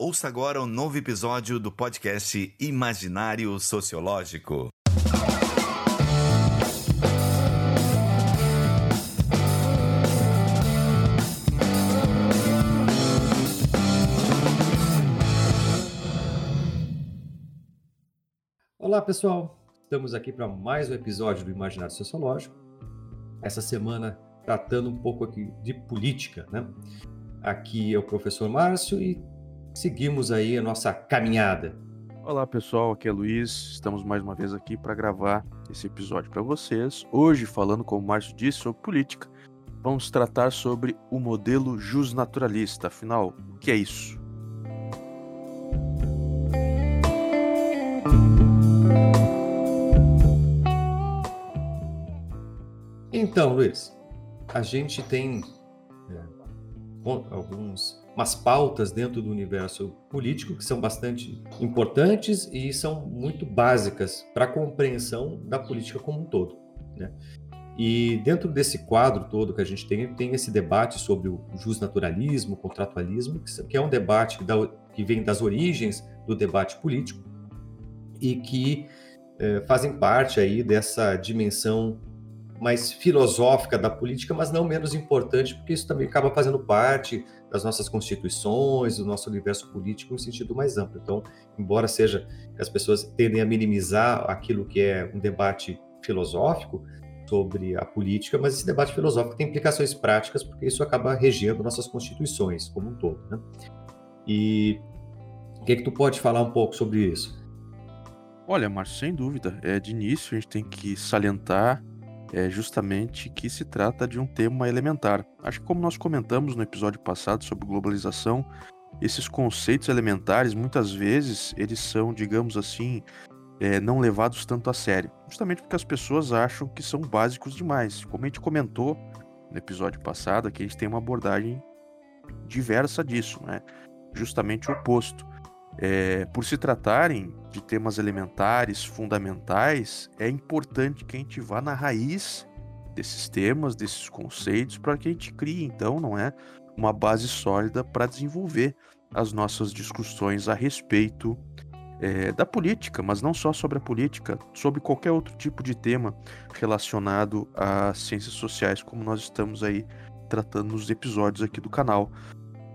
Ouça agora um novo episódio do podcast Imaginário Sociológico. Olá, pessoal. Estamos aqui para mais um episódio do Imaginário Sociológico. Essa semana tratando um pouco aqui de política, né? Aqui é o professor Márcio e seguimos aí a nossa caminhada. Olá pessoal, aqui é Luiz. Estamos mais uma vez aqui para gravar esse episódio para vocês. Hoje, falando, como o Márcio disse, sobre política, vamos tratar sobre o modelo justnaturalista. Afinal, o que é isso? Então, Luiz, a gente tem é, alguns umas pautas dentro do universo político que são bastante importantes e são muito básicas para a compreensão da política como um todo. Né? E dentro desse quadro todo que a gente tem, tem esse debate sobre o justnaturalismo, o contratualismo, que é um debate que vem das origens do debate político e que eh, fazem parte aí dessa dimensão mais filosófica da política, mas não menos importante, porque isso também acaba fazendo parte das nossas constituições, do nosso universo político em sentido mais amplo. Então, embora seja as pessoas tendem a minimizar aquilo que é um debate filosófico sobre a política, mas esse debate filosófico tem implicações práticas, porque isso acaba regendo nossas constituições como um todo. Né? E o que, é que tu pode falar um pouco sobre isso? Olha, Márcio, sem dúvida. É, de início, a gente tem que salientar é justamente que se trata de um tema elementar. Acho que como nós comentamos no episódio passado sobre globalização, esses conceitos elementares muitas vezes eles são, digamos assim, é, não levados tanto a sério, justamente porque as pessoas acham que são básicos demais. Como a gente comentou no episódio passado, aqui a gente tem uma abordagem diversa disso, né? Justamente o oposto. É, por se tratarem de temas elementares, fundamentais, é importante que a gente vá na raiz desses temas, desses conceitos, para que a gente crie, então, não é, uma base sólida para desenvolver as nossas discussões a respeito é, da política, mas não só sobre a política, sobre qualquer outro tipo de tema relacionado às ciências sociais, como nós estamos aí tratando nos episódios aqui do canal.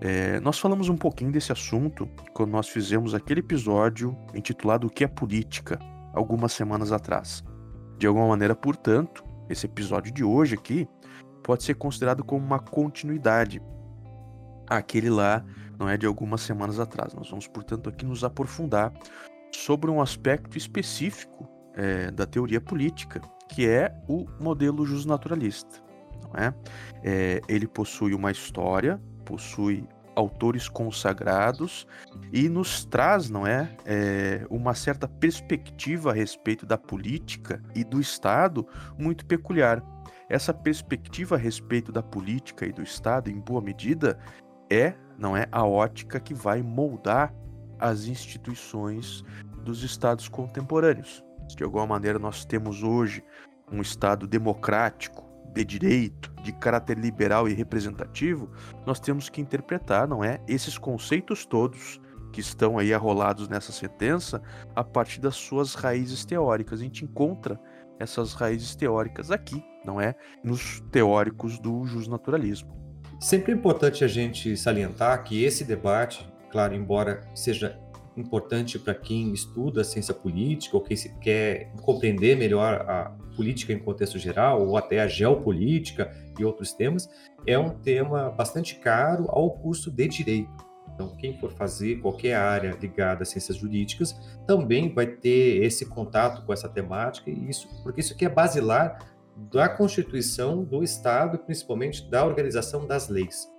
É, nós falamos um pouquinho desse assunto quando nós fizemos aquele episódio intitulado O que é Política, algumas semanas atrás. De alguma maneira, portanto, esse episódio de hoje aqui pode ser considerado como uma continuidade àquele lá, não é de algumas semanas atrás. Nós vamos, portanto, aqui nos aprofundar sobre um aspecto específico é, da teoria política, que é o modelo justnaturalista. Não é? é? ele possui uma história, possui autores consagrados e nos traz, não é, é, uma certa perspectiva a respeito da política e do Estado muito peculiar. Essa perspectiva a respeito da política e do Estado, em boa medida, é, não é, a ótica que vai moldar as instituições dos Estados contemporâneos. De alguma maneira, nós temos hoje um Estado democrático, de direito, de caráter liberal e representativo, nós temos que interpretar, não é, esses conceitos todos que estão aí arrolados nessa sentença a partir das suas raízes teóricas. A gente encontra essas raízes teóricas aqui, não é, nos teóricos do justnaturalismo. Sempre é importante a gente salientar que esse debate, claro, embora seja importante para quem estuda a ciência política ou quem quer compreender melhor a política em contexto geral ou até a geopolítica e outros temas, é um tema bastante caro ao curso de direito. Então, quem for fazer qualquer área ligada às ciências jurídicas também vai ter esse contato com essa temática e isso, porque isso aqui é basilar da Constituição do Estado, principalmente da organização das leis.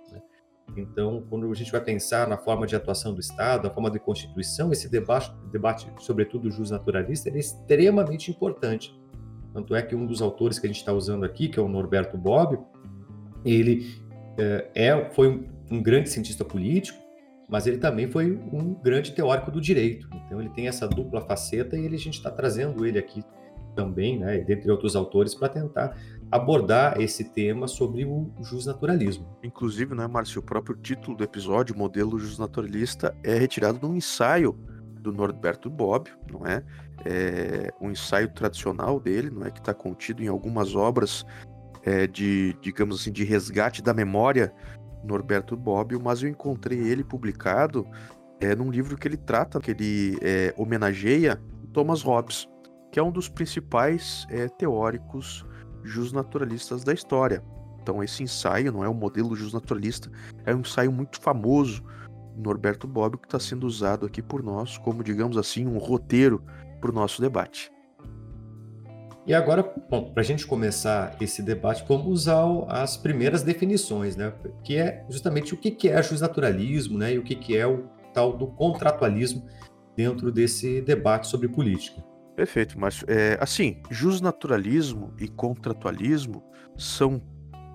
Então, quando a gente vai pensar na forma de atuação do Estado, na forma de Constituição, esse debate, debate sobretudo jus naturalista, é extremamente importante. Tanto é que um dos autores que a gente está usando aqui, que é o Norberto Bobbio, ele é, é, foi um, um grande cientista político, mas ele também foi um grande teórico do direito. Então, ele tem essa dupla faceta e ele, a gente está trazendo ele aqui também, né, dentre outros autores, para tentar abordar esse tema sobre o justnaturalismo. Inclusive, né, Márcio, o próprio título do episódio, Modelo Justnaturalista, é retirado de um ensaio do Norberto Bobbio, não é? É um ensaio tradicional dele, não é que está contido em algumas obras é, de, digamos assim, de resgate da memória Norberto Bobbio, mas eu encontrei ele publicado é, num livro que ele trata, que ele é, homenageia Thomas Hobbes, que é um dos principais é, teóricos justnaturalistas da história. Então esse ensaio não é um modelo justnaturalista, é um ensaio muito famoso Norberto Bobbio que está sendo usado aqui por nós como, digamos assim, um roteiro para o nosso debate. E agora, para a gente começar esse debate, vamos usar as primeiras definições, né? Que é justamente o que é justnaturalismo, né? E o que é o tal do contratualismo dentro desse debate sobre política. Perfeito, Márcio. É, assim, justnaturalismo e contratualismo são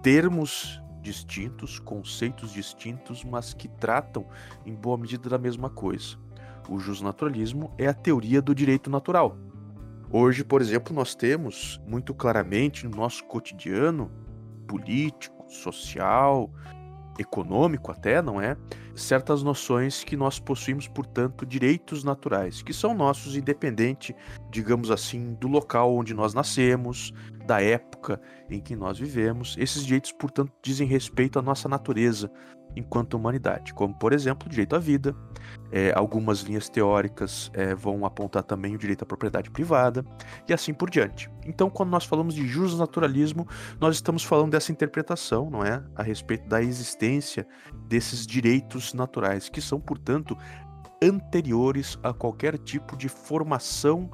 termos distintos, conceitos distintos, mas que tratam em boa medida da mesma coisa. O justnaturalismo é a teoria do direito natural. Hoje, por exemplo, nós temos muito claramente no nosso cotidiano político, social, econômico até, não é? Certas noções que nós possuímos, portanto, direitos naturais, que são nossos independente, digamos assim, do local onde nós nascemos, da época em que nós vivemos. Esses direitos, portanto, dizem respeito à nossa natureza enquanto humanidade, como, por exemplo, o direito à vida. É, algumas linhas teóricas é, vão apontar também o direito à propriedade privada e assim por diante. Então, quando nós falamos de justnaturalismo, nós estamos falando dessa interpretação, não é, a respeito da existência desses direitos naturais, que são, portanto, anteriores a qualquer tipo de formação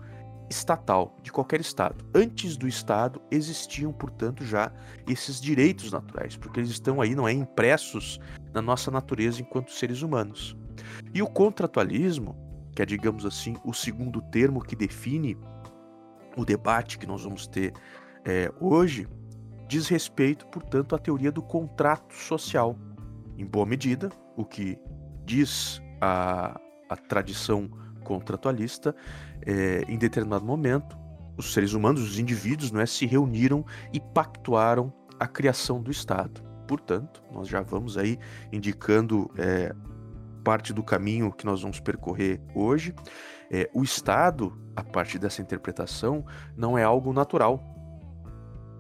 estatal, de qualquer Estado. Antes do Estado existiam, portanto, já esses direitos naturais, porque eles estão aí, não é, impressos na nossa natureza enquanto seres humanos. E o contratualismo, que é, digamos assim, o segundo termo que define o debate que nós vamos ter é, hoje, diz respeito, portanto, à teoria do contrato social. Em boa medida, o que diz a, a tradição contratualista, é, em determinado momento, os seres humanos, os indivíduos, não é, se reuniram e pactuaram a criação do Estado. Portanto, nós já vamos aí indicando é, parte do caminho que nós vamos percorrer hoje. É, o Estado, a partir dessa interpretação, não é algo natural.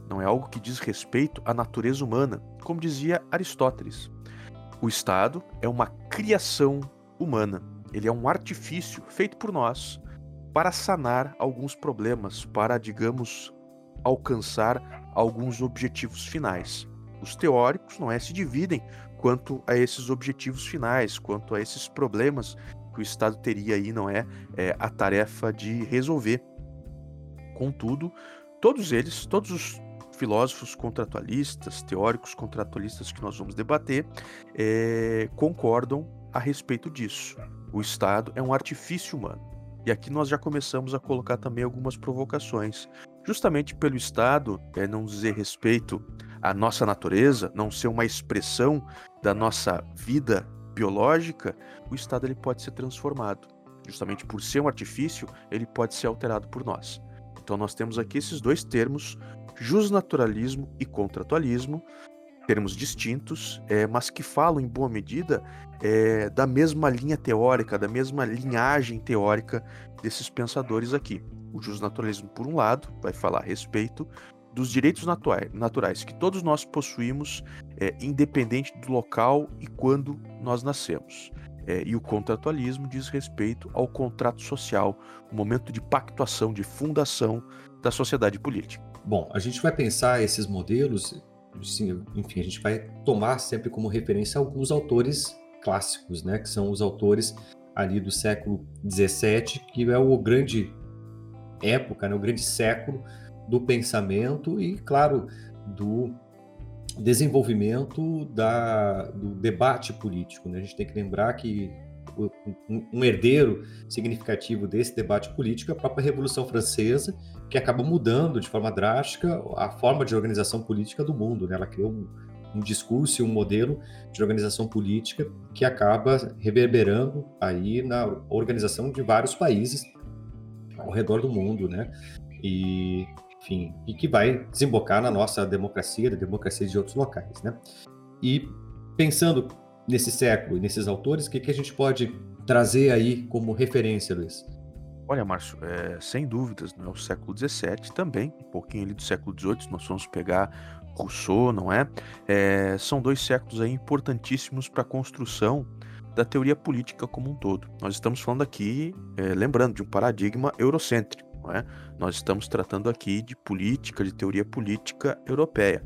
Não é algo que diz respeito à natureza humana, como dizia Aristóteles. O Estado é uma criação humana. Ele é um artifício feito por nós para sanar alguns problemas, para, digamos, alcançar alguns objetivos finais. Os teóricos não é se dividem quanto a esses objetivos finais, quanto a esses problemas que o Estado teria aí, não é, é a tarefa de resolver. Contudo, todos eles, todos os filósofos contratualistas, teóricos contratualistas que nós vamos debater, é, concordam a respeito disso. O Estado é um artifício humano. E aqui nós já começamos a colocar também algumas provocações. Justamente pelo Estado é, não dizer respeito à nossa natureza, não ser uma expressão da nossa vida biológica, o Estado ele pode ser transformado. Justamente por ser um artifício, ele pode ser alterado por nós. Então nós temos aqui esses dois termos, justnaturalismo e contratualismo, termos distintos, é, mas que falam em boa medida é, da mesma linha teórica, da mesma linhagem teórica desses pensadores aqui. O justnaturalismo, por um lado, vai falar a respeito dos direitos naturais que todos nós possuímos, é, independente do local e quando nós nascemos. É, e o contratualismo diz respeito ao contrato social, o momento de pactuação, de fundação da sociedade política. Bom, a gente vai pensar esses modelos sim, enfim, a gente vai tomar sempre como referência alguns autores clássicos, né, que são os autores ali do século XVII, que é o grande época, né, o grande século do pensamento e, claro, do desenvolvimento da, do debate político. Né? A gente tem que lembrar que um herdeiro significativo desse debate político é a própria Revolução Francesa, que acabou mudando de forma drástica a forma de organização política do mundo. Né? Ela criou um, um discurso e um modelo de organização política que acaba reverberando aí na organização de vários países ao redor do mundo, né? E enfim, e que vai desembocar na nossa democracia, da democracia de outros locais, né? E pensando nesse século e nesses autores, o que, que a gente pode trazer aí como referência, Luiz? Olha, Márcio, é, sem dúvidas, né, o século XVII também, um pouquinho ali do século XVIII, se nós vamos pegar Rousseau, não é? é são dois séculos aí importantíssimos para a construção da teoria política como um todo. Nós estamos falando aqui, é, lembrando, de um paradigma eurocêntrico, não é? Nós estamos tratando aqui de política, de teoria política europeia.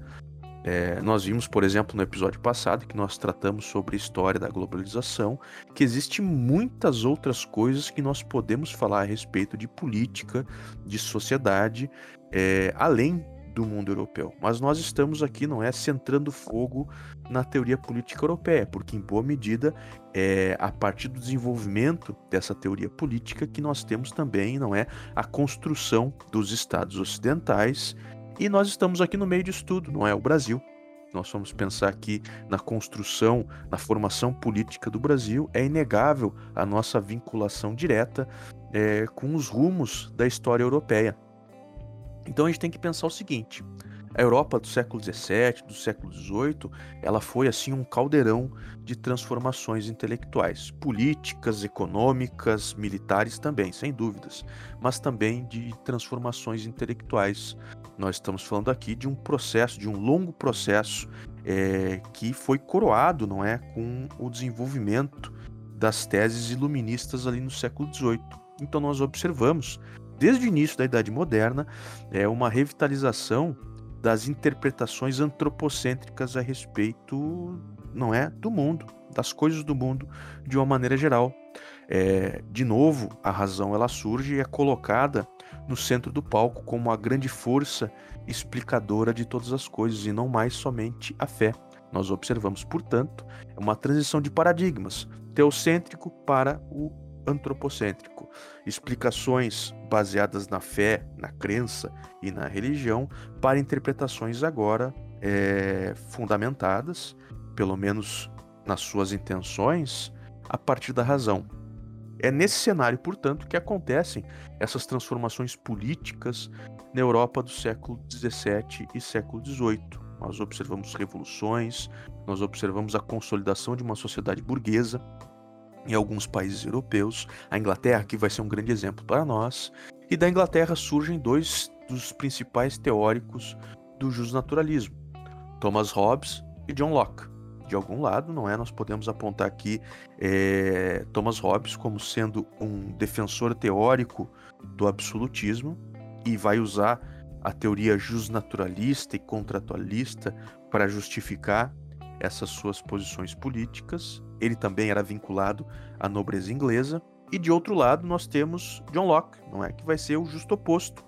É, nós vimos, por exemplo, no episódio passado, que nós tratamos sobre a história da globalização, que existe muitas outras coisas que nós podemos falar a respeito de política, de sociedade, é, além do mundo europeu. Mas nós estamos aqui, não é, centrando fogo na teoria política europeia, porque em boa medida é a partir do desenvolvimento dessa teoria política que nós temos também, não é, a construção dos estados ocidentais e nós estamos aqui no meio disso tudo, não é o Brasil. Nós vamos pensar aqui na construção, na formação política do Brasil, é inegável a nossa vinculação direta é, com os rumos da história europeia. Então a gente tem que pensar o seguinte: a Europa do século XVII, do século XVIII, ela foi assim um caldeirão de transformações intelectuais, políticas, econômicas, militares também, sem dúvidas, mas também de transformações intelectuais nós estamos falando aqui de um processo, de um longo processo é, que foi coroado, não é, com o desenvolvimento das teses iluministas ali no século XVIII. Então nós observamos, desde o início da Idade Moderna, é uma revitalização das interpretações antropocêntricas a respeito, não é, do mundo, das coisas do mundo de uma maneira geral. É, de novo, a razão ela surge e é colocada no centro do palco como a grande força explicadora de todas as coisas e não mais somente a fé. Nós observamos, portanto, uma transição de paradigmas, teocêntrico para o antropocêntrico. Explicações baseadas na fé, na crença e na religião, para interpretações agora é, fundamentadas, pelo menos nas suas intenções, a partir da razão. É nesse cenário, portanto, que acontecem essas transformações políticas na Europa do século XVII e século XVIII. Nós observamos revoluções, nós observamos a consolidação de uma sociedade burguesa em alguns países europeus. A Inglaterra, que vai ser um grande exemplo para nós. E da Inglaterra surgem dois dos principais teóricos do justnaturalismo, Thomas Hobbes e John Locke de algum lado, não é? Nós podemos apontar aqui é, Thomas Hobbes como sendo um defensor teórico do absolutismo e vai usar a teoria justnaturalista e contratualista para justificar essas suas posições políticas. Ele também era vinculado à nobreza inglesa. E de outro lado, nós temos John Locke, não é? Que vai ser o justo oposto.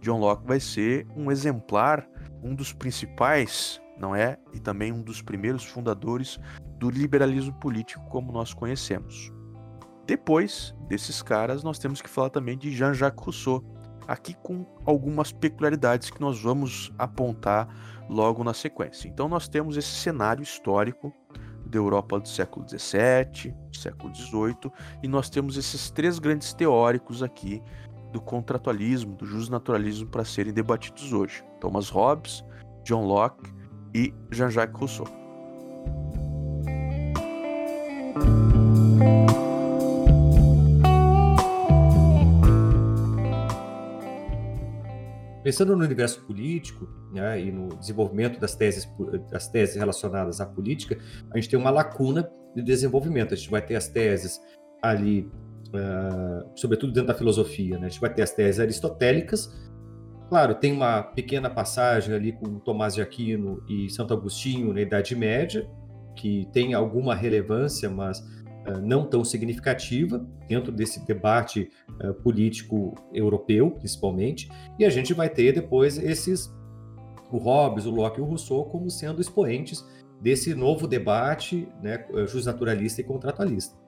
John Locke vai ser um exemplar, um dos principais não é? E também um dos primeiros fundadores do liberalismo político como nós conhecemos. Depois desses caras, nós temos que falar também de Jean-Jacques Rousseau, aqui com algumas peculiaridades que nós vamos apontar logo na sequência. Então, nós temos esse cenário histórico da Europa do século XVII, século XVIII, e nós temos esses três grandes teóricos aqui do contratualismo, do justnaturalismo para serem debatidos hoje: Thomas Hobbes, John Locke e Jean-Jacques Rousseau. Pensando no universo político né, e no desenvolvimento das teses, das teses relacionadas à política, a gente tem uma lacuna de desenvolvimento. A gente vai ter as teses ali, uh, sobretudo dentro da filosofia, né? a gente vai ter as teses aristotélicas, Claro, tem uma pequena passagem ali com Tomás de Aquino e Santo Agostinho na Idade Média, que tem alguma relevância, mas uh, não tão significativa dentro desse debate uh, político europeu, principalmente. E a gente vai ter depois esses, o Hobbes, o Locke e o Rousseau, como sendo expoentes desse novo debate né, justnaturalista e contratualista.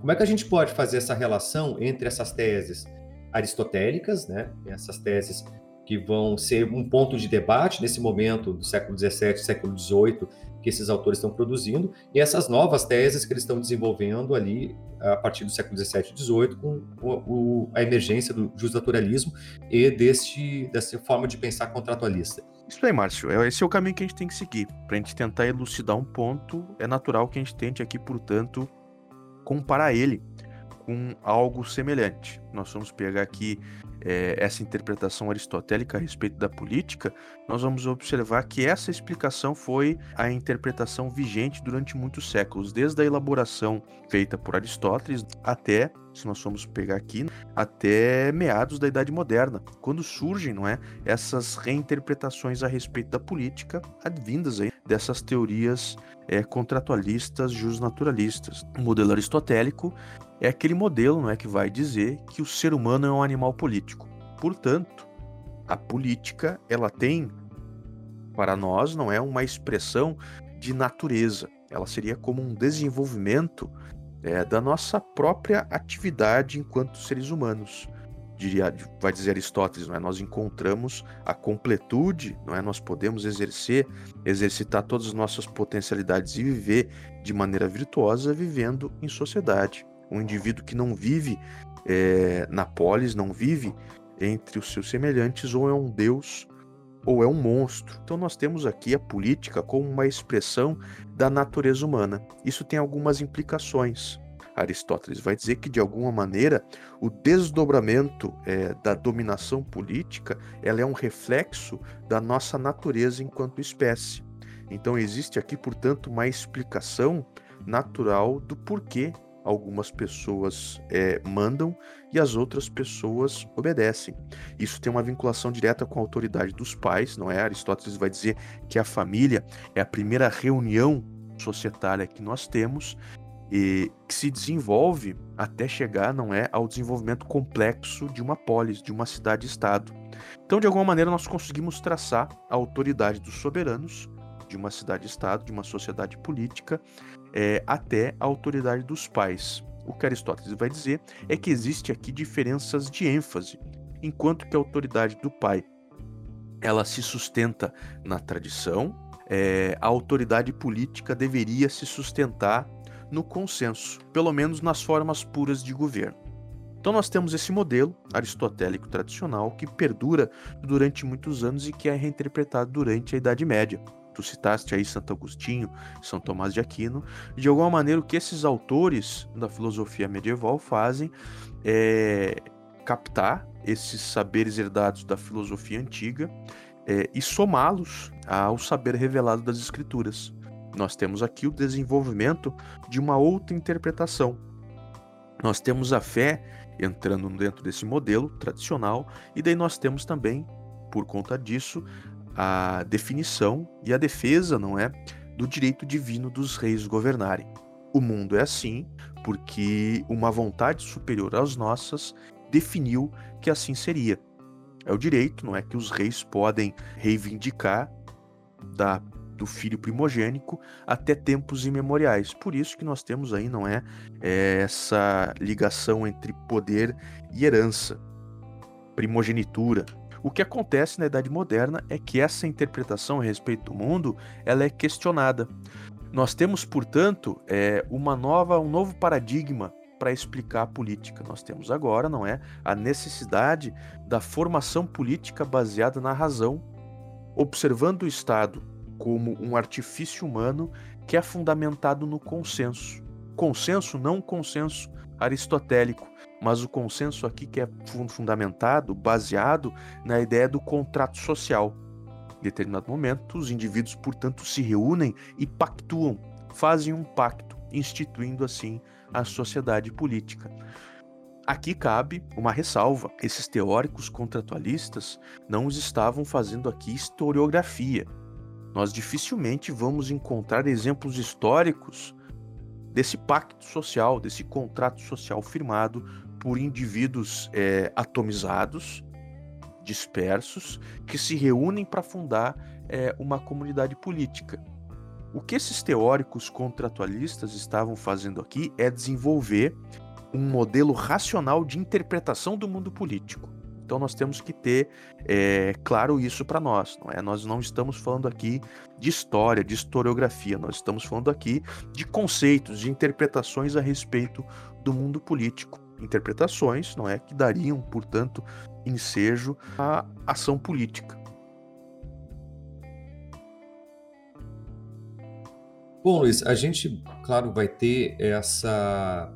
Como é que a gente pode fazer essa relação entre essas teses aristotélicas, né, essas teses que vão ser um ponto de debate nesse momento do século XVII, século XVIII, que esses autores estão produzindo, e essas novas teses que eles estão desenvolvendo ali a partir do século XVII e XVIII, com a emergência do justnaturalismo e deste, dessa forma de pensar contratualista. Isso aí, Márcio. É, esse é o caminho que a gente tem que seguir. Para a gente tentar elucidar um ponto, é natural que a gente tente aqui, portanto, comparar ele com algo semelhante. Nós vamos pegar aqui é, essa interpretação aristotélica a respeito da política, nós vamos observar que essa explicação foi a interpretação vigente durante muitos séculos, desde a elaboração feita por Aristóteles até, se nós formos pegar aqui, até meados da Idade Moderna, quando surgem, não é, essas reinterpretações a respeito da política, advindas aí dessas teorias é, contratualistas, justnaturalistas. O modelo aristotélico é aquele modelo não é, que vai dizer que o ser humano é um animal político. Portanto, a política ela tem, para nós, não é uma expressão de natureza. Ela seria como um desenvolvimento é, da nossa própria atividade enquanto seres humanos. Diria, vai dizer Aristóteles, não é? Nós encontramos a completude, não é? Nós podemos exercer, exercitar todas as nossas potencialidades e viver de maneira virtuosa, vivendo em sociedade um indivíduo que não vive é, na polis, não vive entre os seus semelhantes, ou é um deus ou é um monstro. Então nós temos aqui a política como uma expressão da natureza humana. Isso tem algumas implicações. Aristóteles vai dizer que de alguma maneira o desdobramento é, da dominação política ela é um reflexo da nossa natureza enquanto espécie. Então existe aqui, portanto, uma explicação natural do porquê algumas pessoas é, mandam e as outras pessoas obedecem. Isso tem uma vinculação direta com a autoridade dos pais, não é? Aristóteles vai dizer que a família é a primeira reunião societária que nós temos e que se desenvolve até chegar, não é, ao desenvolvimento complexo de uma polis, de uma cidade-estado. Então, de alguma maneira, nós conseguimos traçar a autoridade dos soberanos de uma cidade-estado, de uma sociedade política, é, até a autoridade dos pais. O que Aristóteles vai dizer é que existe aqui diferenças de ênfase, enquanto que a autoridade do pai ela se sustenta na tradição, é, a autoridade política deveria se sustentar no consenso, pelo menos nas formas puras de governo. Então nós temos esse modelo aristotélico tradicional que perdura durante muitos anos e que é reinterpretado durante a Idade Média tu citaste aí Santo Agostinho, São Tomás de Aquino, de alguma maneira o que esses autores da filosofia medieval fazem é captar esses saberes herdados da filosofia antiga é, e somá-los ao saber revelado das escrituras. Nós temos aqui o desenvolvimento de uma outra interpretação. Nós temos a fé entrando dentro desse modelo tradicional, e daí nós temos também, por conta disso, a definição e a defesa, não é, do direito divino dos reis governarem. O mundo é assim porque uma vontade superior às nossas definiu que assim seria. É o direito, não é, que os reis podem reivindicar da do filho primogênico até tempos imemoriais. Por isso que nós temos aí, não é, essa ligação entre poder e herança, primogenitura, o que acontece na Idade Moderna é que essa interpretação a respeito do mundo ela é questionada. Nós temos, portanto, é, uma nova, um novo paradigma para explicar a política. Nós temos agora, não é, a necessidade da formação política baseada na razão, observando o Estado como um artifício humano que é fundamentado no consenso. Consenso não consenso aristotélico, mas o consenso aqui que é fundamentado, baseado na ideia do contrato social. Em determinado momento, os indivíduos, portanto, se reúnem e pactuam, fazem um pacto, instituindo assim a sociedade política. Aqui cabe uma ressalva: esses teóricos contratualistas não os estavam fazendo aqui historiografia. Nós dificilmente vamos encontrar exemplos históricos desse pacto social, desse contrato social firmado por indivíduos é, atomizados, dispersos, que se reúnem para fundar é, uma comunidade política. O que esses teóricos contratualistas estavam fazendo aqui é desenvolver um modelo racional de interpretação do mundo político. Então nós temos que ter é, claro isso para nós, não é? Nós não estamos falando aqui de história, de historiografia, nós estamos falando aqui de conceitos, de interpretações a respeito do mundo político. Interpretações, não é, que dariam, portanto, ensejo à ação política. Bom, Luiz, a gente, claro, vai ter essa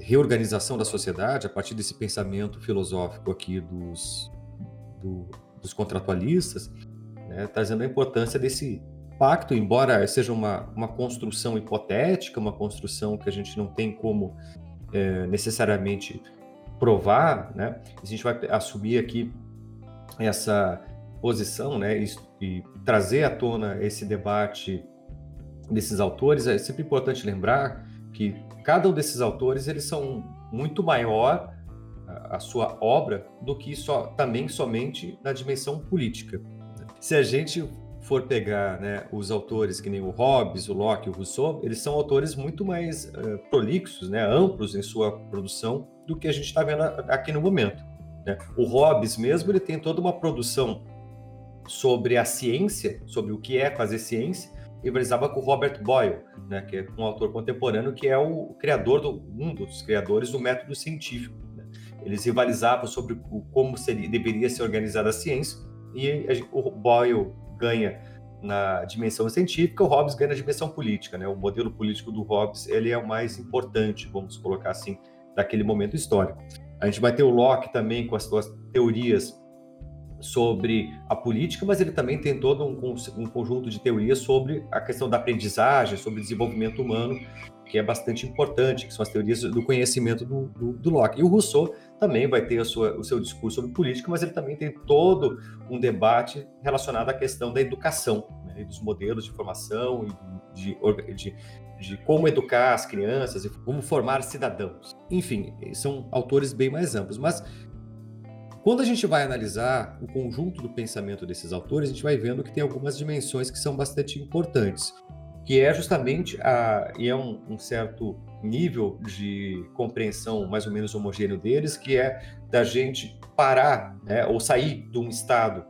reorganização da sociedade a partir desse pensamento filosófico aqui dos, do, dos contratualistas, né, trazendo a importância desse pacto, embora seja uma, uma construção hipotética, uma construção que a gente não tem como é, necessariamente provar, né, a gente vai assumir aqui essa posição né, e, e trazer à tona esse debate desses autores, é sempre importante lembrar que cada um desses autores eles são muito maior a, sua obra do que só também somente na dimensão política. Se a gente for pegar né, os autores que nem o Hobbes, o Locke, o Rousseau, eles são autores muito mais uh, prolixos, né, amplos em sua produção do que a gente está vendo aqui no momento. Né? O Hobbes mesmo ele tem toda uma produção sobre a ciência, sobre o que é fazer ciência, rivalizava com o Robert Boyle, né, que é um autor contemporâneo que é o criador do um dos criadores do método científico. Né? Eles rivalizavam sobre como seria, deveria ser organizada a ciência e o Boyle ganha na dimensão científica, o Hobbes ganha na dimensão política. Né? O modelo político do Hobbes ele é o mais importante, vamos colocar assim, daquele momento histórico. A gente vai ter o Locke também com as suas teorias sobre a política, mas ele também tem todo um, um, conjunto de teorias sobre a questão da aprendizagem, sobre desenvolvimento humano, que é bastante importante, que são as teorias do conhecimento do, do, do Locke. E o Rousseau também vai ter sua, o seu discurso sobre política, mas ele também tem todo um debate relacionado à questão da educação, né, dos modelos de formação e de, de, de como educar as crianças e como formar cidadãos. Enfim, são autores bem mais amplos, mas quando a gente vai analisar o conjunto do pensamento desses autores, a gente vai vendo que tem algumas dimensões que são bastante importantes, que é justamente a e é um, um certo nível de compreensão mais ou menos homogêneo deles, que é da gente parar, né, ou sair de um estado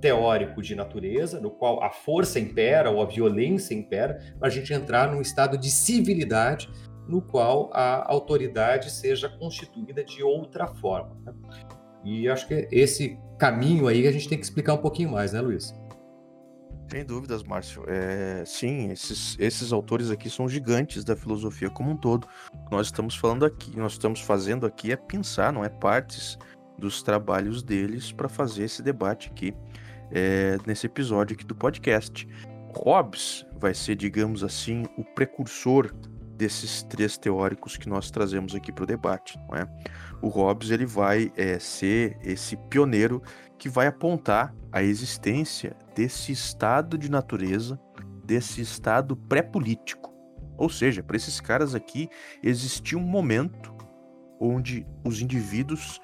teórico de natureza, no qual a força impera ou a violência impera, para a gente entrar num estado de civilidade, no qual a autoridade seja constituída de outra forma. Né? E acho que esse caminho aí a gente tem que explicar um pouquinho mais, né, Luiz? Sem dúvidas, Márcio. É, sim, esses, esses autores aqui são gigantes da filosofia como um todo. O que nós estamos falando aqui, nós estamos fazendo aqui é pensar, não é partes dos trabalhos deles para fazer esse debate aqui é, nesse episódio aqui do podcast. Hobbes vai ser, digamos assim, o precursor desses três teóricos que nós trazemos aqui para o debate, não é? O Hobbes ele vai é, ser esse pioneiro que vai apontar a existência desse estado de natureza, desse estado pré-político. Ou seja, para esses caras aqui existia um momento onde os indivíduos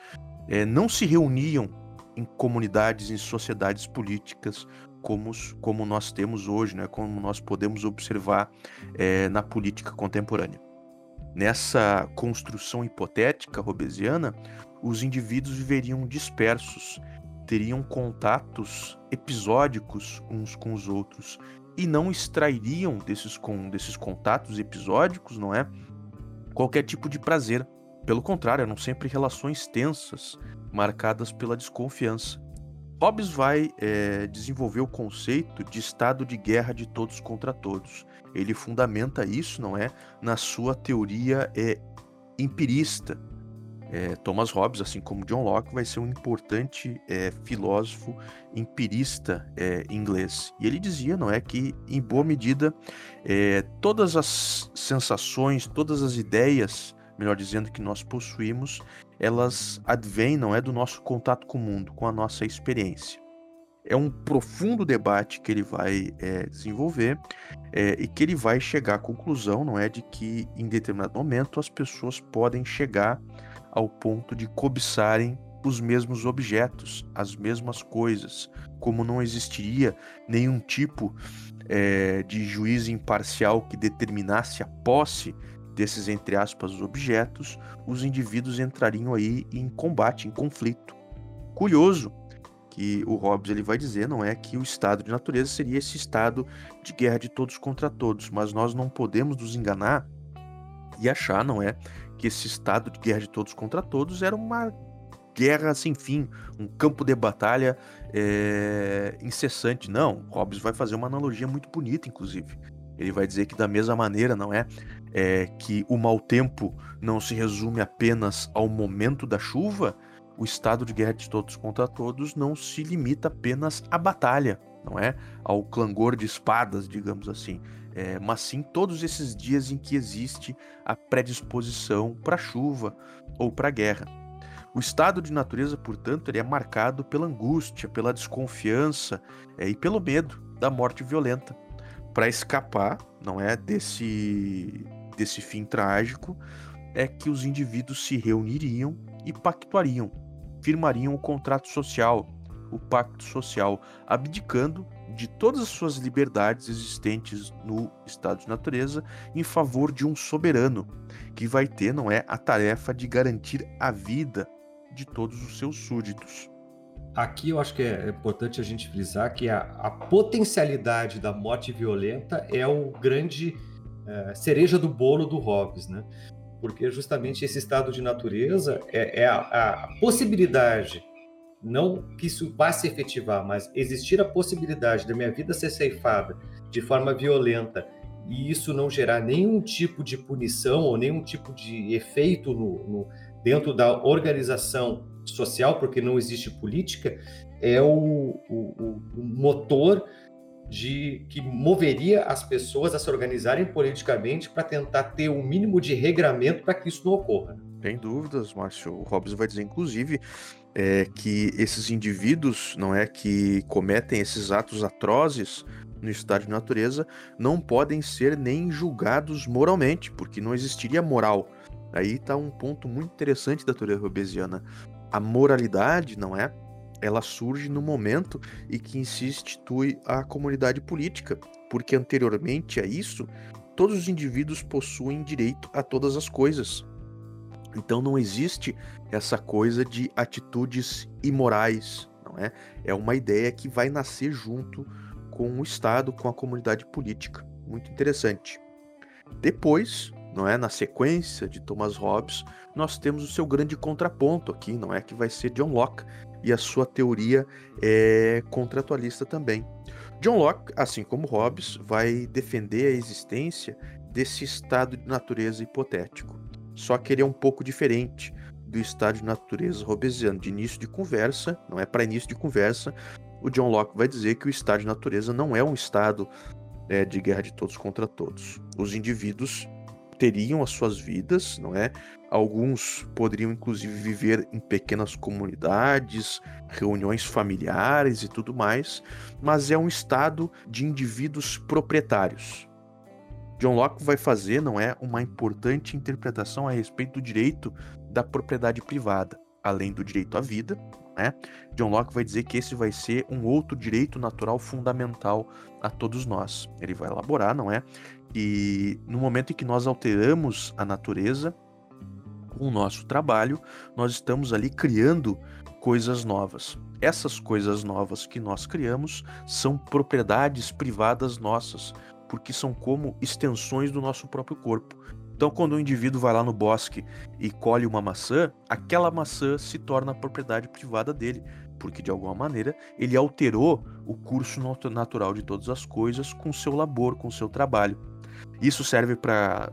é, não se reuniam em comunidades, em sociedades políticas como, como nós temos hoje, né, como nós podemos observar é, na política contemporânea. Nessa construção hipotética robesiana, os indivíduos viveriam dispersos, teriam contatos episódicos uns com os outros e não extrairiam desses, com, desses contatos episódicos, não é? Qualquer tipo de prazer. Pelo contrário, eram sempre relações tensas, marcadas pela desconfiança. Hobbes vai é, desenvolver o conceito de estado de guerra de todos contra todos. Ele fundamenta isso, não é, na sua teoria é, empirista. É, Thomas Hobbes, assim como John Locke, vai ser um importante é, filósofo empirista é, inglês. E ele dizia, não é, que em boa medida é, todas as sensações, todas as ideias, melhor dizendo, que nós possuímos, elas advêm, não é, do nosso contato com o mundo, com a nossa experiência. É um profundo debate que ele vai é, desenvolver é, e que ele vai chegar à conclusão, não é, de que em determinado momento as pessoas podem chegar ao ponto de cobiçarem os mesmos objetos, as mesmas coisas, como não existiria nenhum tipo é, de juiz imparcial que determinasse a posse desses, entre aspas, objetos, os indivíduos entrariam aí em combate, em conflito. Curioso que o Hobbes ele vai dizer, não é que o estado de natureza seria esse estado de guerra de todos contra todos, mas nós não podemos nos enganar e achar, não é, que esse estado de guerra de todos contra todos era uma guerra sem fim, um campo de batalha é, incessante. Não, Hobbes vai fazer uma analogia muito bonita, inclusive. Ele vai dizer que da mesma maneira, não é, é que o mau tempo não se resume apenas ao momento da chuva, o estado de guerra de todos contra todos não se limita apenas à batalha, não é, ao clangor de espadas, digamos assim, é, mas sim todos esses dias em que existe a predisposição para chuva ou para guerra. O estado de natureza, portanto, ele é marcado pela angústia, pela desconfiança é, e pelo medo da morte violenta. Para escapar, não é desse desse fim trágico, é que os indivíduos se reuniriam e pactuariam, firmariam o contrato social, o pacto social, abdicando de todas as suas liberdades existentes no estado de natureza em favor de um soberano, que vai ter, não é, a tarefa de garantir a vida de todos os seus súditos. Aqui eu acho que é importante a gente frisar que a, a potencialidade da morte violenta é o grande é, cereja do bolo do Hobbes, né? Porque justamente esse estado de natureza é, é a, a, possibilidade, não que isso vá se efetivar, mas existir a possibilidade da minha vida ser ceifada de forma violenta e isso não gerar nenhum tipo de punição ou nenhum tipo de efeito no, no dentro da organização social, porque não existe política, é o, o, o motor de que moveria as pessoas a se organizarem politicamente para tentar ter o um mínimo de regramento para que isso não ocorra. Sem dúvidas, Márcio. O Hobbes vai dizer, inclusive, é, que esses indivíduos, não é, que cometem esses atos atrozes no estado de natureza, não podem ser nem julgados moralmente, porque não existiria moral Aí está um ponto muito interessante da teoria hobbesiana. A moralidade, não é? Ela surge no momento em que se institui a comunidade política, porque anteriormente a isso, todos os indivíduos possuem direito a todas as coisas. Então não existe essa coisa de atitudes imorais, não é? É uma ideia que vai nascer junto com o Estado, com a comunidade política. Muito interessante. Depois, não é? Na sequência de Thomas Hobbes, nós temos o seu grande contraponto aqui, não é? Que vai ser John Locke e a sua teoria é contratualista também. John Locke, assim como Hobbes, vai defender a existência desse estado de natureza hipotético. Só que ele é um pouco diferente do estado de natureza hobbesiano. De início de conversa, não é para início de conversa, o John Locke vai dizer que o estado de natureza não é um estado é, de guerra de todos contra todos. Os indivíduos teriam as suas vidas, não é? Alguns poderiam inclusive viver em pequenas comunidades, reuniões familiares e tudo mais, mas é um estado de indivíduos proprietários. John Locke vai fazer, não é, uma importante interpretação a respeito do direito da propriedade privada, além do direito à vida, né? John Locke vai dizer que esse vai ser um outro direito natural fundamental a todos nós. Ele vai elaborar, não é, e no momento em que nós alteramos a natureza com o nosso trabalho, nós estamos ali criando coisas novas. Essas coisas novas que nós criamos são propriedades privadas nossas, porque são como extensões do nosso próprio corpo. Então, quando um indivíduo vai lá no bosque e colhe uma maçã, aquela maçã se torna propriedade privada dele, porque de alguma maneira ele alterou o curso natural de todas as coisas com seu labor, com seu trabalho. Isso serve para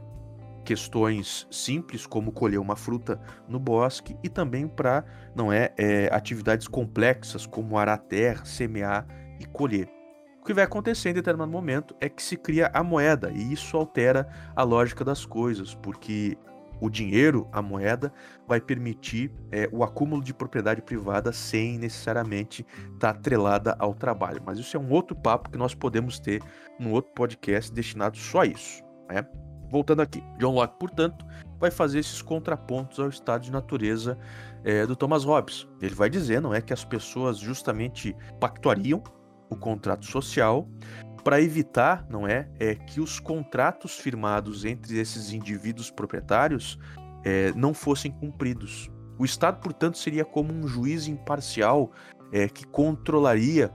questões simples como colher uma fruta no bosque e também para não é, é, atividades complexas como arar terra, semear e colher. O que vai acontecer em determinado momento é que se cria a moeda e isso altera a lógica das coisas, porque o dinheiro, a moeda, vai permitir é, o acúmulo de propriedade privada sem necessariamente estar tá atrelada ao trabalho. Mas isso é um outro papo que nós podemos ter num outro podcast destinado só a isso. Né? Voltando aqui, John Locke, portanto, vai fazer esses contrapontos ao estado de natureza é, do Thomas Hobbes. Ele vai dizer, não é, que as pessoas justamente pactuariam o contrato social para evitar, não é, é que os contratos firmados entre esses indivíduos proprietários é, não fossem cumpridos. O Estado, portanto, seria como um juiz imparcial é, que controlaria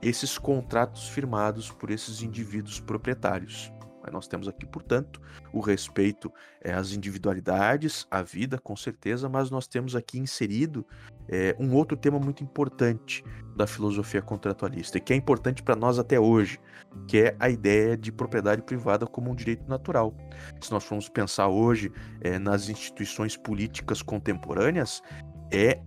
esses contratos firmados por esses indivíduos proprietários. Nós temos aqui, portanto, o respeito é, às individualidades, à vida, com certeza, mas nós temos aqui inserido é, um outro tema muito importante da filosofia contratualista, e que é importante para nós até hoje, que é a ideia de propriedade privada como um direito natural. Se nós formos pensar hoje é, nas instituições políticas contemporâneas, é,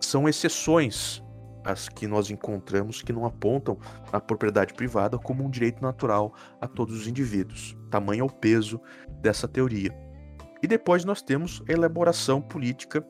são exceções as que nós encontramos que não apontam a propriedade privada como um direito natural a todos os indivíduos. Tamanho é o peso dessa teoria. E depois nós temos a elaboração política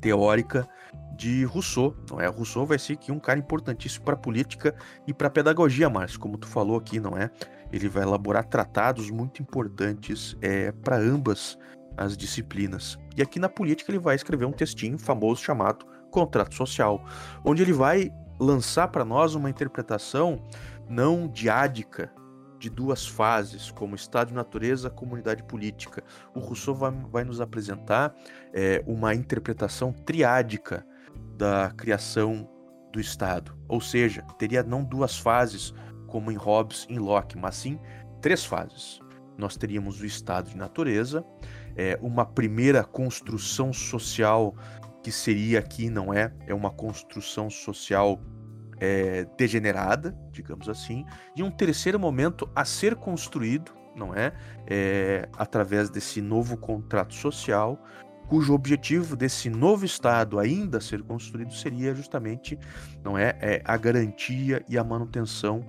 teórica de Rousseau. Não é? Rousseau vai ser aqui um cara importantíssimo para a política e para a pedagogia, Márcio, como tu falou aqui, não é? Ele vai elaborar tratados muito importantes é, para ambas as disciplinas. E aqui na política ele vai escrever um textinho famoso chamado contrato social, onde ele vai lançar para nós uma interpretação não diádica de duas fases, como Estado de natureza, comunidade política. O Rousseau vai, vai nos apresentar é, uma interpretação triádica da criação do Estado, ou seja, teria não duas fases como em Hobbes e Locke, mas sim três fases. Nós teríamos o Estado de natureza, é, uma primeira construção social que seria aqui, não é? É uma construção social é, degenerada, digamos assim, e um terceiro momento a ser construído, não é? é? Através desse novo contrato social, cujo objetivo desse novo Estado ainda a ser construído seria justamente, não é, é a garantia e a manutenção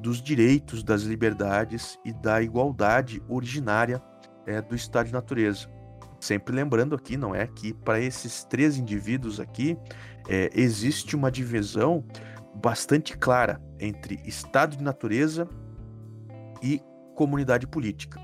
dos direitos, das liberdades e da igualdade originária é, do Estado de natureza. Sempre lembrando aqui, não é, que para esses três indivíduos aqui é, existe uma divisão bastante clara entre estado de natureza e comunidade política,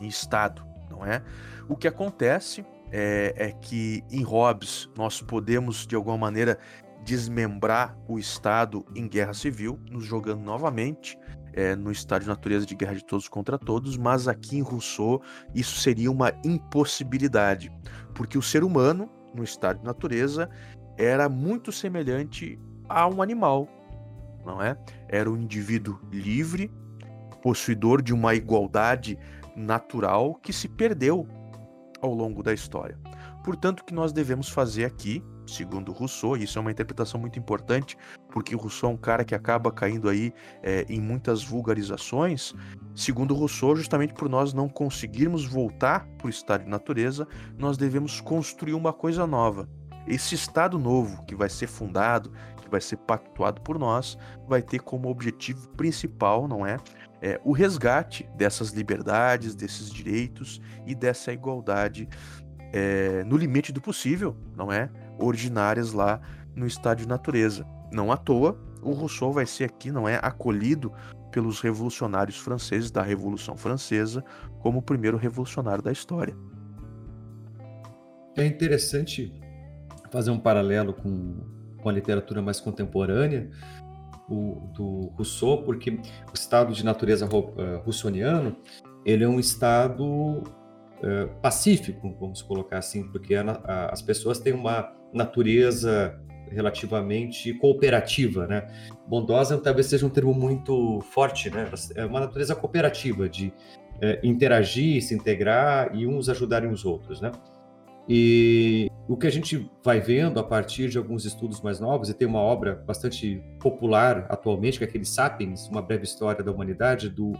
e estado, não é? O que acontece é, é que em Hobbes nós podemos de alguma maneira desmembrar o Estado em guerra civil, nos jogando novamente é, no estado de natureza de guerra de todos contra todos, mas aqui em Rousseau isso seria uma impossibilidade, porque o ser humano, no estado de natureza, era muito semelhante a um animal, não é? Era um indivíduo livre, possuidor de uma igualdade natural que se perdeu ao longo da história. Portanto, o que nós devemos fazer aqui segundo Rousseau, e isso é uma interpretação muito importante, porque Rousseau é um cara que acaba caindo aí é, em muitas vulgarizações. Segundo Rousseau, justamente por nós não conseguirmos voltar para o estado de natureza, nós devemos construir uma coisa nova. Esse estado novo que vai ser fundado, que vai ser pactuado por nós, vai ter como objetivo principal, não é? é o resgate dessas liberdades, desses direitos e dessa igualdade é, no limite do possível, não é? Ordinárias lá no estado de natureza. Não à toa, o Rousseau vai ser aqui, não é? Acolhido pelos revolucionários franceses da Revolução Francesa como o primeiro revolucionário da história. É interessante fazer um paralelo com, com a literatura mais contemporânea o, do Rousseau, porque o estado de natureza uh, russoniano ele é um estado uh, pacífico, vamos colocar assim, porque a, a, as pessoas têm uma natureza relativamente cooperativa, né? Bondosa talvez seja um termo muito forte, né? É uma natureza cooperativa de é, interagir, se integrar e uns ajudarem os outros, né? E o que a gente vai vendo a partir de alguns estudos mais novos, e tem uma obra bastante popular atualmente, que é aquele Sapiens, Uma Breve História da Humanidade, do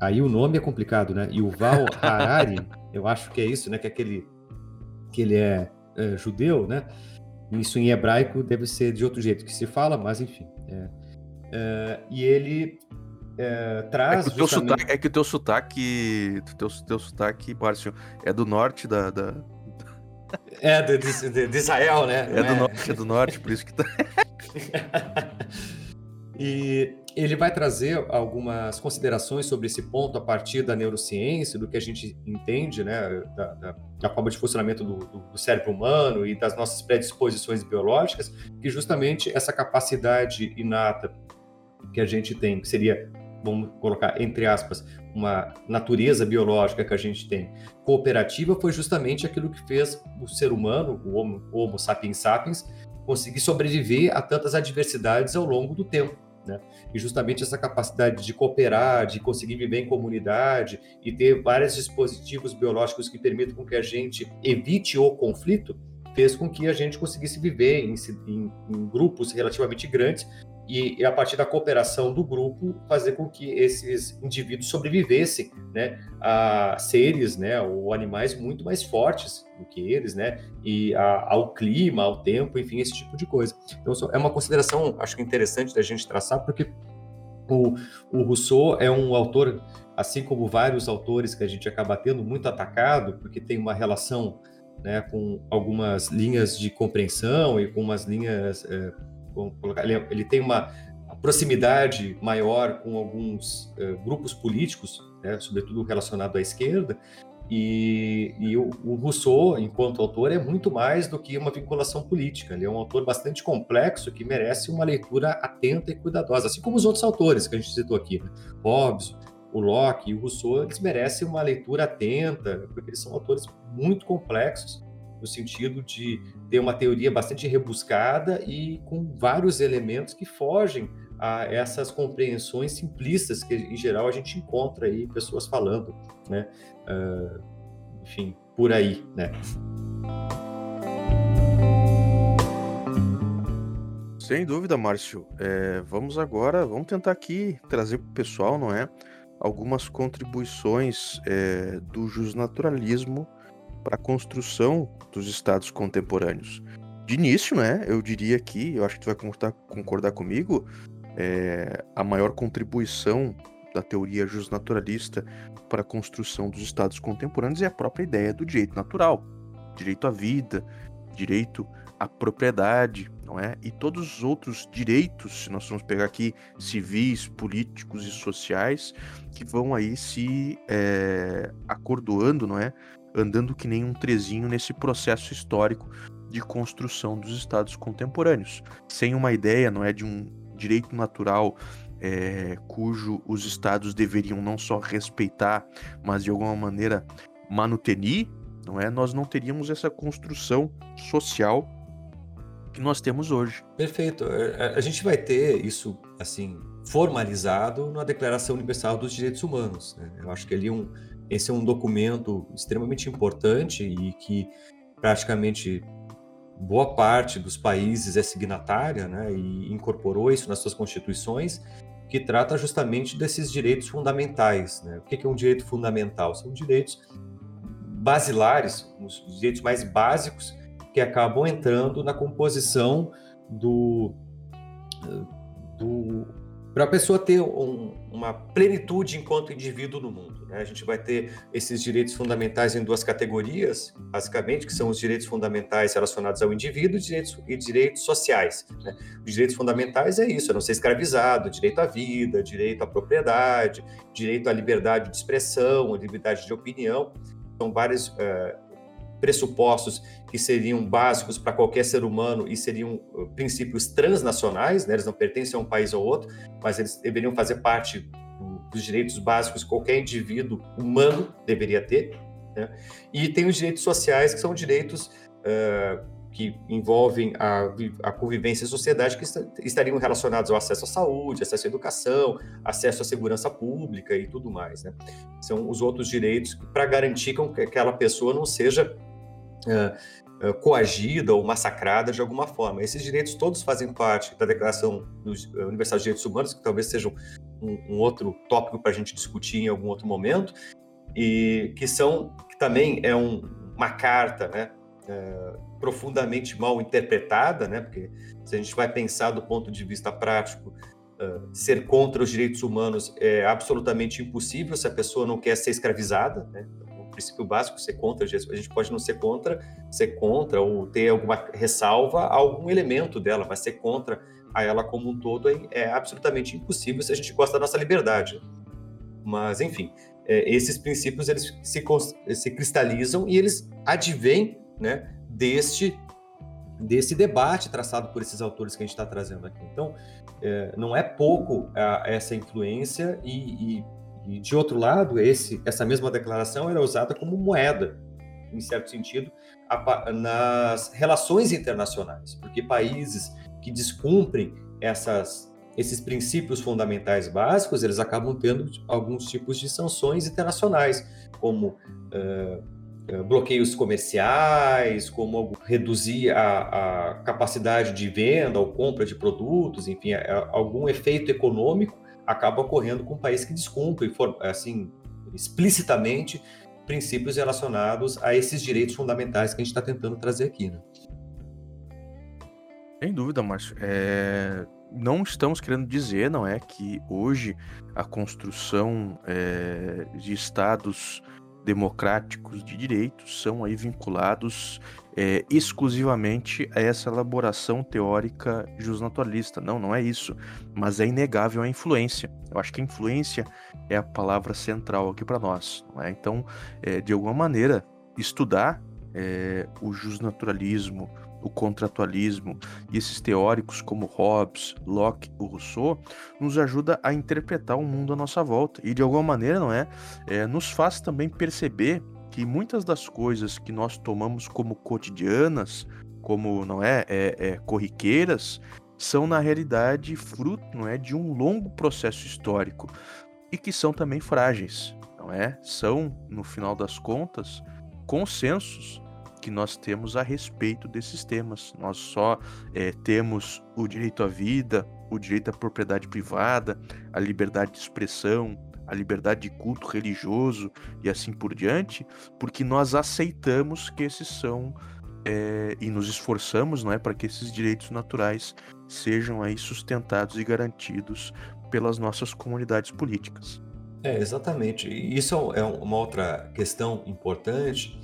Aí o nome é complicado, né? Yuval Harari, eu acho que é isso, né? Que é aquele que ele é, é, judeu, né? Isso em hebraico deve ser de outro jeito que se fala, mas enfim. É, é, e ele é, traz. É que, justamente... sotaque, é que o teu sotaque, teu, teu sotaque, Márcio, é do norte da. da... É, de, de, de, Israel, né? É do, norte, é do norte, por isso que tá. e ele vai trazer algumas considerações sobre esse ponto a partir da neurociência, do que a gente entende, né, da, da, da forma de funcionamento do, do, do, cérebro humano e das nossas predisposições biológicas, que justamente essa capacidade inata que a gente tem, que seria, vamos colocar entre aspas, uma natureza biológica que a gente tem cooperativa, foi justamente aquilo que fez o ser humano, o Homo, homo sapiens sapiens, conseguir sobreviver a tantas adversidades ao longo do tempo. Né? E justamente essa capacidade de cooperar, de conseguir viver em comunidade e ter vários dispositivos biológicos que permitam que a gente evite o conflito, fez com que a gente conseguisse viver em, em, em grupos relativamente grandes e, a partir da cooperação do grupo fazer com que esses indivíduos sobrevivessem, né, a seres, né, ou animais muito mais fortes do que eles, né, e a, ao clima, ao tempo, enfim, esse tipo de coisa. Então é uma consideração, acho que interessante da gente traçar, porque o, o Rousseau é um autor, assim como vários autores que a gente acaba tendo, muito atacado, porque tem uma relação né, com algumas linhas de compreensão e com umas linhas é, vamos colocar, ele, ele tem uma proximidade maior com alguns uh, grupos políticos, né, sobretudo relacionado à esquerda, e, e o, o, Rousseau, enquanto autor, é muito mais do que uma vinculação política. Ele é um autor bastante complexo que merece uma leitura atenta e cuidadosa, assim como os outros autores que a gente citou aqui, né? Hobbes, o Locke e o Rousseau, eles merecem uma leitura atenta, porque eles são autores muito complexos no sentido de ter uma teoria bastante rebuscada e com vários elementos que fogem a essas compreensões simplistas que, em geral, a gente encontra aí pessoas falando, né? Uh, enfim, por aí, né? Sem dúvida, Márcio. É, vamos agora, vamos tentar aqui trazer para o pessoal, não é? Algumas contribuições é, do justnaturalismo para a construção dos estados contemporâneos. De início, né, eu diria que, eu acho que tu vai concordar, concordar comigo, é, a maior contribuição da teoria justnaturalista para a construção dos estados contemporâneos é a própria ideia do direito natural, direito à vida, direito à propriedade, não é? E todos os outros direitos, se nós vamos pegar aqui civis, políticos e sociais, que vão aí se é, acordoando, não é, andando que nem um trezinho nesse processo histórico de construção dos estados contemporâneos, sem uma ideia, não é, de um direito natural é, cujo os estados deveriam não só respeitar, mas de alguma maneira manutenir, não é? Nós não teríamos essa construção social que nós temos hoje. Perfeito. É, a gente vai ter isso assim formalizado na Declaração Universal dos Direitos Humanos. Né? Eu acho que ali um esse é um documento extremamente importante e que praticamente boa parte dos países é signatária né, e incorporou isso nas suas constituições, que trata justamente desses direitos fundamentais. Né? O que é um direito fundamental? São direitos basilares, os direitos mais básicos que acabam entrando na composição do, do para a pessoa ter um, uma plenitude enquanto indivíduo no mundo. Né? A gente vai ter esses direitos fundamentais em duas categorias, basicamente, que são os direitos fundamentais relacionados ao indivíduo e direitos, e direitos sociais. Né? Os direitos fundamentais é isso, é não ser escravizado, direito à vida, direito à propriedade, direito à liberdade de expressão, liberdade de opinião. São vários uh, pressupostos que seriam básicos para qualquer ser humano e seriam uh, princípios transnacionais, né? eles não pertencem a um país ou outro, mas eles deveriam fazer parte dos direitos básicos que qualquer indivíduo humano deveria ter. Né? E tem os direitos sociais, que são direitos uh, que envolvem a, a, convivência e sociedade, que estariam relacionados ao acesso à saúde, acesso à educação, acesso à segurança pública e tudo mais. Né? São os outros direitos para garantir que aquela pessoa não seja coagida ou massacrada de alguma forma. Esses direitos todos fazem parte da Declaração Universal de Direitos Humanos, que talvez sejam um, um outro tópico para a gente discutir em algum outro momento, e que são que também é um, uma carta, né, profundamente mal interpretada, né, porque se a gente vai pensar do ponto de vista prático, Uh, ser contra os direitos humanos é absolutamente impossível se a pessoa não quer ser escravizada. Né? Princípio básico, ser contra, a gente pode não ser contra, ser contra ou ter alguma ressalva a algum elemento dela, mas ser contra a ela como um todo é, é absolutamente impossível se a gente gosta da nossa liberdade. Mas, enfim, é, esses princípios eles se, se cristalizam e eles advêm né, deste desse debate traçado por esses autores que a gente está trazendo aqui. Então, é, não é pouco a, essa influência e, e, e, de outro lado, esse, essa mesma declaração era usada como moeda, em certo sentido, a, nas relações internacionais, porque países que descumprem essas, esses princípios fundamentais básicos, eles acabam tendo alguns tipos de sanções internacionais, como uh, bloqueios comerciais, como reduzir a, a, capacidade de venda ou compra de produtos, enfim, é, é, algum efeito econômico acaba ocorrendo com um país que descumpre, assim, explicitamente princípios relacionados a esses direitos fundamentais que a gente está tentando trazer aqui. Né? Sem dúvida, Márcio. É... Não estamos querendo dizer, não é, que hoje a construção é, de estados democráticos de direitos são aí vinculados é, exclusivamente a essa elaboração teórica justnaturalista. Não, não é isso. Mas é inegável a influência. Eu acho que a influência é a palavra central aqui para nós. É? Então, é, de alguma maneira, estudar é, o justnaturalismo, o contratualismo e esses teóricos como Hobbes, Locke ou Rousseau nos ajuda a interpretar o mundo à nossa volta e de alguma maneira não é, é nos faz também perceber que muitas das coisas que nós tomamos como cotidianas, como não é, é, é corriqueiras, são na realidade fruto não é de um longo processo histórico e que são também frágeis, não é? São no final das contas consensos que nós temos a respeito desses temas. Nós só é, temos o direito à vida, o direito à propriedade privada, a liberdade de expressão, a liberdade de culto religioso e assim por diante, porque nós aceitamos que esses são é, e nos esforçamos, não é, para que esses direitos naturais sejam aí sustentados e garantidos pelas nossas comunidades políticas. É, exatamente. Isso é uma outra questão importante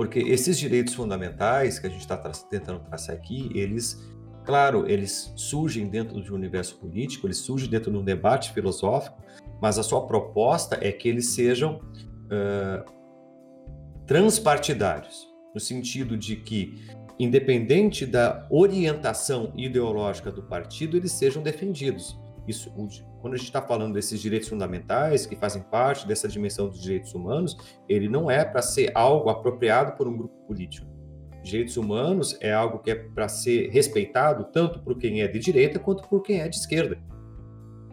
porque esses direitos fundamentais que a gente está tra tentando traçar aqui, eles, claro, eles surgem dentro de um universo político, eles surgem dentro de um debate filosófico, mas a sua proposta é que eles sejam uh, transpartidários, no sentido de que, independente da orientação ideológica do partido, eles sejam defendidos. Isso, quando a gente está falando desses direitos fundamentais que fazem parte dessa dimensão dos direitos humanos, ele não é para ser algo apropriado por um grupo político. Direitos humanos é algo que é para ser respeitado tanto por quem é de direita quanto por quem é de esquerda.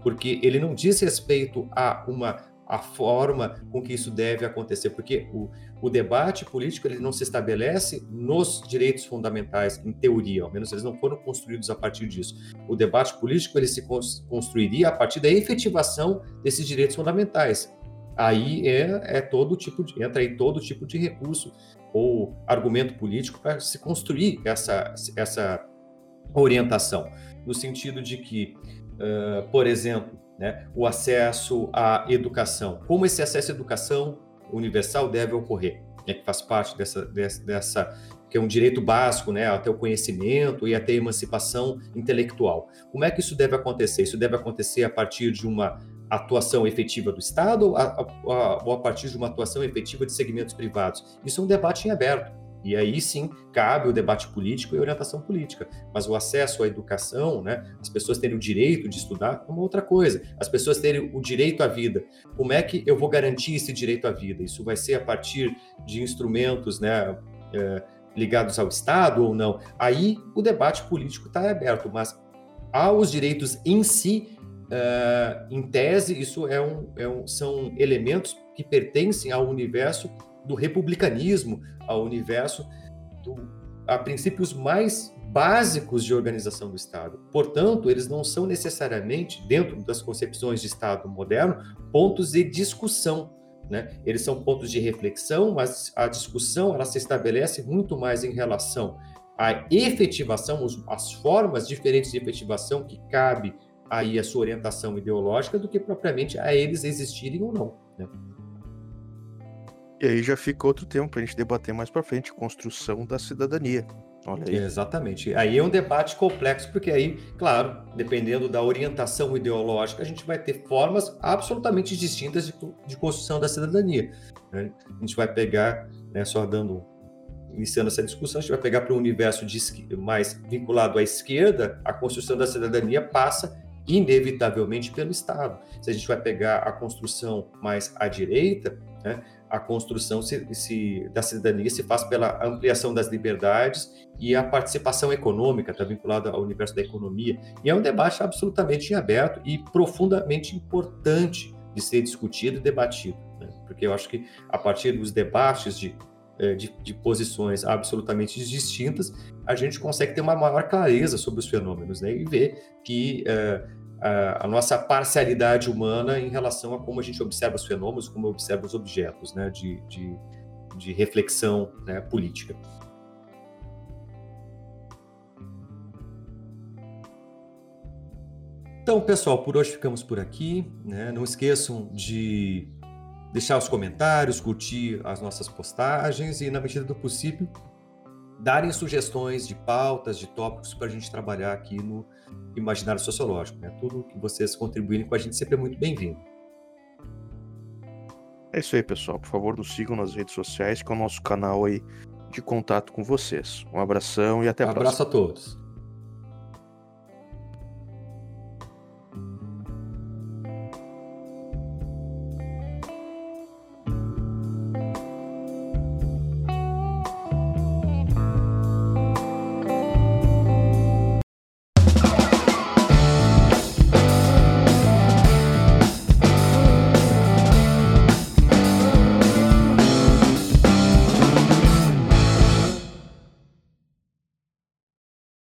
Porque ele não diz respeito a uma a forma com que isso deve acontecer, porque o, o debate político ele não se estabelece nos direitos fundamentais, em teoria, ao menos eles não foram construídos a partir disso. O debate político ele se construiria a partir da efetivação desses direitos fundamentais. Aí é, é todo tipo de, entra aí todo tipo de recurso ou argumento político para se construir essa, essa orientação, no sentido de que, uh, por exemplo, né, o acesso à educação. Como esse acesso à educação universal deve ocorrer? Né, que faz parte dessa, dessa, dessa, que é um direito básico, né, até o conhecimento e até a emancipação intelectual. Como é que isso deve acontecer? Isso deve acontecer a partir de uma atuação efetiva do Estado ou a, a, ou a partir de uma atuação efetiva de segmentos privados? Isso é um debate em aberto. E aí sim cabe o debate político e orientação política. Mas o acesso à educação, né, as pessoas terem o direito de estudar, é uma outra coisa. As pessoas terem o direito à vida. Como é que eu vou garantir esse direito à vida? Isso vai ser a partir de instrumentos né, é, ligados ao Estado ou não? Aí o debate político está aberto, mas aos direitos em si, Uh, em tese, isso é um, é um, são elementos que pertencem ao universo do republicanismo ao universo, do, a princípios mais básicos de organização do Estado. Portanto, eles não são necessariamente, dentro das concepções de Estado moderno, pontos de discussão. Né? Eles são pontos de reflexão, mas a discussão ela se estabelece muito mais em relação à efetivação, as formas diferentes de efetivação que cabe aí a sua orientação ideológica, do que propriamente a eles existirem ou não. Né? E aí já fica outro tema para a gente debater mais para frente, construção da cidadania. Olha aí. Exatamente. Aí é um debate complexo, porque aí, claro, dependendo da orientação ideológica, a gente vai ter formas absolutamente distintas de, de construção da cidadania. Né? A gente vai pegar, né, só dando iniciando essa discussão, a gente vai pegar para um universo de, mais vinculado à esquerda, a construção da cidadania passa inevitavelmente pelo Estado. Se a gente vai pegar a construção mais à direita, né, a construção se, se, da cidadania se faz pela ampliação das liberdades e a participação econômica, está vinculada ao universo da economia. E é um debate absolutamente aberto e profundamente importante de ser discutido e debatido. Né? Porque eu acho que a partir dos debates de, eh, de, de, posições absolutamente distintas, a gente consegue ter uma maior clareza sobre os fenômenos né? e ver que uh, a, nossa parcialidade humana em relação a como a gente observa os fenômenos, como observa os objetos né, de, de, de reflexão né, política. Então, pessoal, por hoje ficamos por aqui. Né? Não esqueçam de deixar os comentários, curtir as nossas postagens e, na medida do possível, darem sugestões de pautas, de tópicos para a gente trabalhar aqui no imaginário sociológico. Né? Tudo que vocês contribuírem com a gente sempre é muito bem-vindo. É isso aí, pessoal. Por favor, nos sigam nas redes sociais, que é o nosso canal aí de contato com vocês. Um abração e até a um próxima. Um abraço a todos.